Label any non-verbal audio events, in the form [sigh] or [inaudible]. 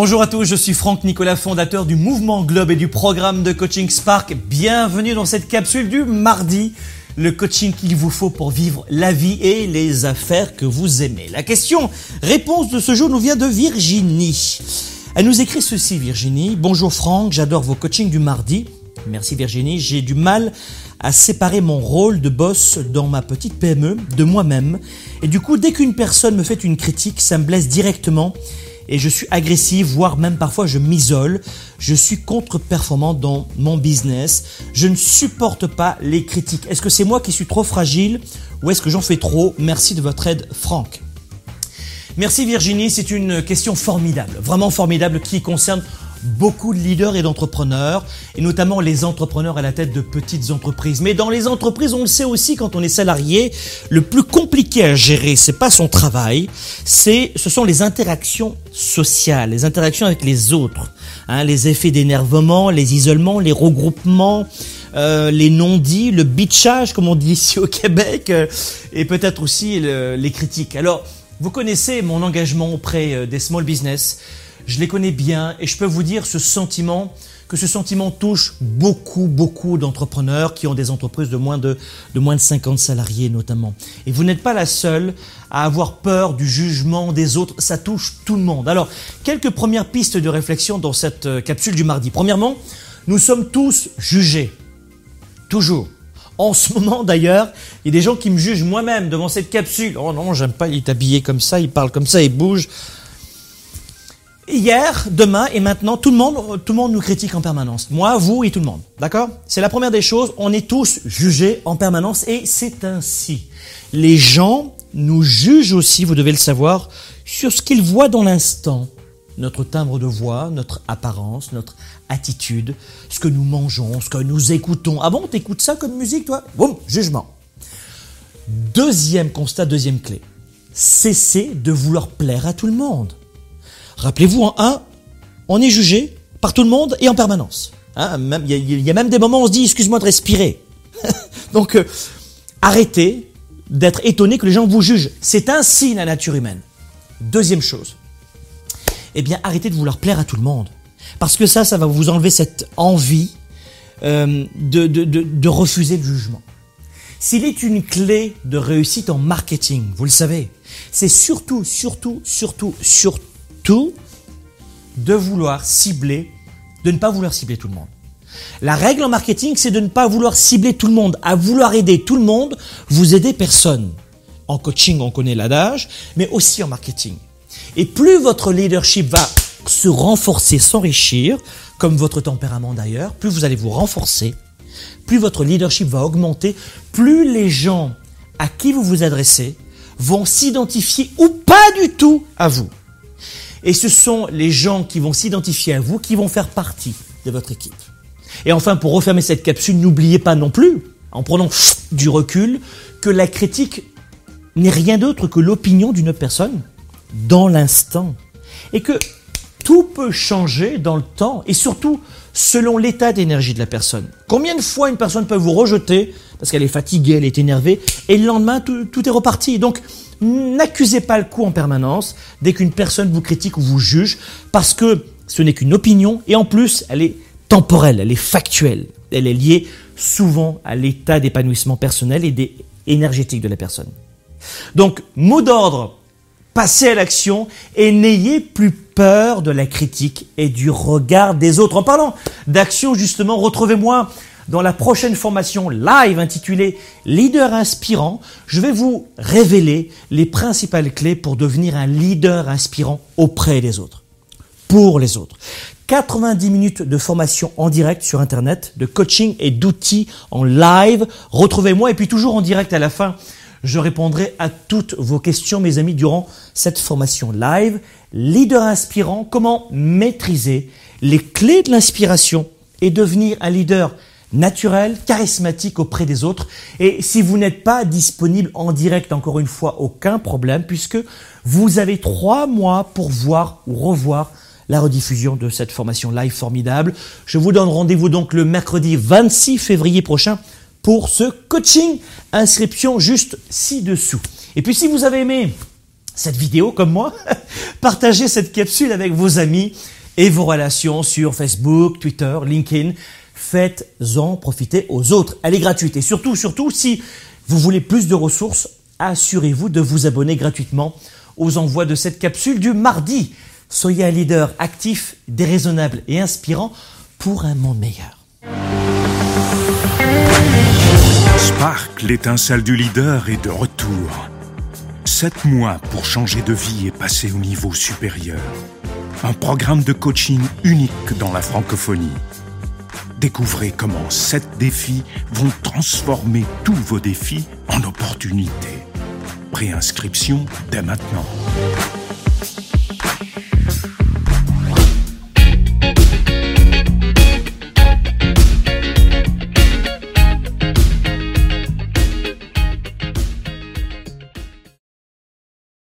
Bonjour à tous, je suis Franck Nicolas, fondateur du Mouvement Globe et du programme de coaching Spark. Bienvenue dans cette capsule du mardi, le coaching qu'il vous faut pour vivre la vie et les affaires que vous aimez. La question réponse de ce jour nous vient de Virginie. Elle nous écrit ceci Virginie. Bonjour Franck, j'adore vos coachings du mardi. Merci Virginie, j'ai du mal à séparer mon rôle de boss dans ma petite PME de moi-même. Et du coup, dès qu'une personne me fait une critique, ça me blesse directement et je suis agressif, voire même parfois je m'isole. Je suis contre-performant dans mon business. Je ne supporte pas les critiques. Est-ce que c'est moi qui suis trop fragile ou est-ce que j'en fais trop? Merci de votre aide, Franck. Merci Virginie, c'est une question formidable, vraiment formidable qui concerne beaucoup de leaders et d'entrepreneurs, et notamment les entrepreneurs à la tête de petites entreprises. Mais dans les entreprises, on le sait aussi quand on est salarié, le plus compliqué à gérer, c'est pas son travail, c'est, ce sont les interactions sociales, les interactions avec les autres, hein, les effets d'énervement, les isolements, les regroupements. Euh, les non-dits, le bitchage comme on dit ici au Québec, euh, et peut-être aussi les critiques. Alors, vous connaissez mon engagement auprès euh, des small business je les connais bien et je peux vous dire ce sentiment, que ce sentiment touche beaucoup, beaucoup d'entrepreneurs qui ont des entreprises de moins de, de moins de 50 salariés notamment. Et vous n'êtes pas la seule à avoir peur du jugement des autres, ça touche tout le monde. Alors, quelques premières pistes de réflexion dans cette euh, capsule du mardi. Premièrement, nous sommes tous jugés. Toujours. En ce moment d'ailleurs, il y a des gens qui me jugent moi-même devant cette capsule. Oh non, j'aime pas, il est habillé comme ça, il parle comme ça, il bouge. Hier, demain et maintenant, tout le monde, tout le monde nous critique en permanence. Moi, vous et tout le monde. D'accord? C'est la première des choses. On est tous jugés en permanence et c'est ainsi. Les gens nous jugent aussi, vous devez le savoir, sur ce qu'ils voient dans l'instant. Notre timbre de voix, notre apparence, notre attitude, ce que nous mangeons, ce que nous écoutons. Ah bon, t'écoutes ça comme musique, toi? Boum, jugement. Deuxième constat, deuxième clé. Cessez de vouloir plaire à tout le monde. Rappelez-vous, en un, on est jugé par tout le monde et en permanence. Hein, il y, a même des moments où on se dit, excuse-moi de respirer. [laughs] Donc, euh, arrêtez d'être étonné que les gens vous jugent. C'est ainsi la nature humaine. Deuxième chose, eh bien, arrêtez de vouloir plaire à tout le monde. Parce que ça, ça va vous enlever cette envie euh, de, refuser le jugement. S'il est une clé de réussite en marketing, vous le savez, c'est surtout, surtout, surtout, surtout, de vouloir cibler, de ne pas vouloir cibler tout le monde. La règle en marketing, c'est de ne pas vouloir cibler tout le monde. À vouloir aider tout le monde, vous aidez personne. En coaching, on connaît l'adage, mais aussi en marketing. Et plus votre leadership va se renforcer, s'enrichir, comme votre tempérament d'ailleurs, plus vous allez vous renforcer, plus votre leadership va augmenter, plus les gens à qui vous vous adressez vont s'identifier ou pas du tout à vous. Et ce sont les gens qui vont s'identifier à vous qui vont faire partie de votre équipe. Et enfin, pour refermer cette capsule, n'oubliez pas non plus, en prenant du recul, que la critique n'est rien d'autre que l'opinion d'une personne dans l'instant. Et que tout peut changer dans le temps et surtout selon l'état d'énergie de la personne. Combien de fois une personne peut vous rejeter parce qu'elle est fatiguée, elle est énervée, et le lendemain, tout, est reparti. Donc, N'accusez pas le coup en permanence dès qu'une personne vous critique ou vous juge, parce que ce n'est qu'une opinion, et en plus, elle est temporelle, elle est factuelle. Elle est liée souvent à l'état d'épanouissement personnel et énergétique de la personne. Donc, mot d'ordre, passez à l'action et n'ayez plus peur de la critique et du regard des autres. En parlant d'action, justement, retrouvez-moi dans la prochaine formation live intitulée Leader inspirant, je vais vous révéler les principales clés pour devenir un leader inspirant auprès des autres, pour les autres. 90 minutes de formation en direct sur Internet, de coaching et d'outils en live. Retrouvez-moi et puis toujours en direct à la fin. Je répondrai à toutes vos questions, mes amis, durant cette formation live. Leader inspirant, comment maîtriser les clés de l'inspiration et devenir un leader naturel, charismatique auprès des autres? Et si vous n'êtes pas disponible en direct, encore une fois, aucun problème, puisque vous avez trois mois pour voir ou revoir la rediffusion de cette formation live formidable. Je vous donne rendez-vous donc le mercredi 26 février prochain pour ce coaching. Inscription juste ci-dessous. Et puis si vous avez aimé cette vidéo comme moi, [laughs] partagez cette capsule avec vos amis et vos relations sur Facebook, Twitter, LinkedIn. Faites-en profiter aux autres. Elle est gratuite. Et surtout, surtout, si vous voulez plus de ressources, assurez-vous de vous abonner gratuitement aux envois de cette capsule du mardi. Soyez un leader actif, déraisonnable et inspirant pour un monde meilleur. Spark, l'étincelle du leader, est de retour. Sept mois pour changer de vie et passer au niveau supérieur. Un programme de coaching unique dans la francophonie. Découvrez comment sept défis vont transformer tous vos défis en opportunités. Préinscription dès maintenant.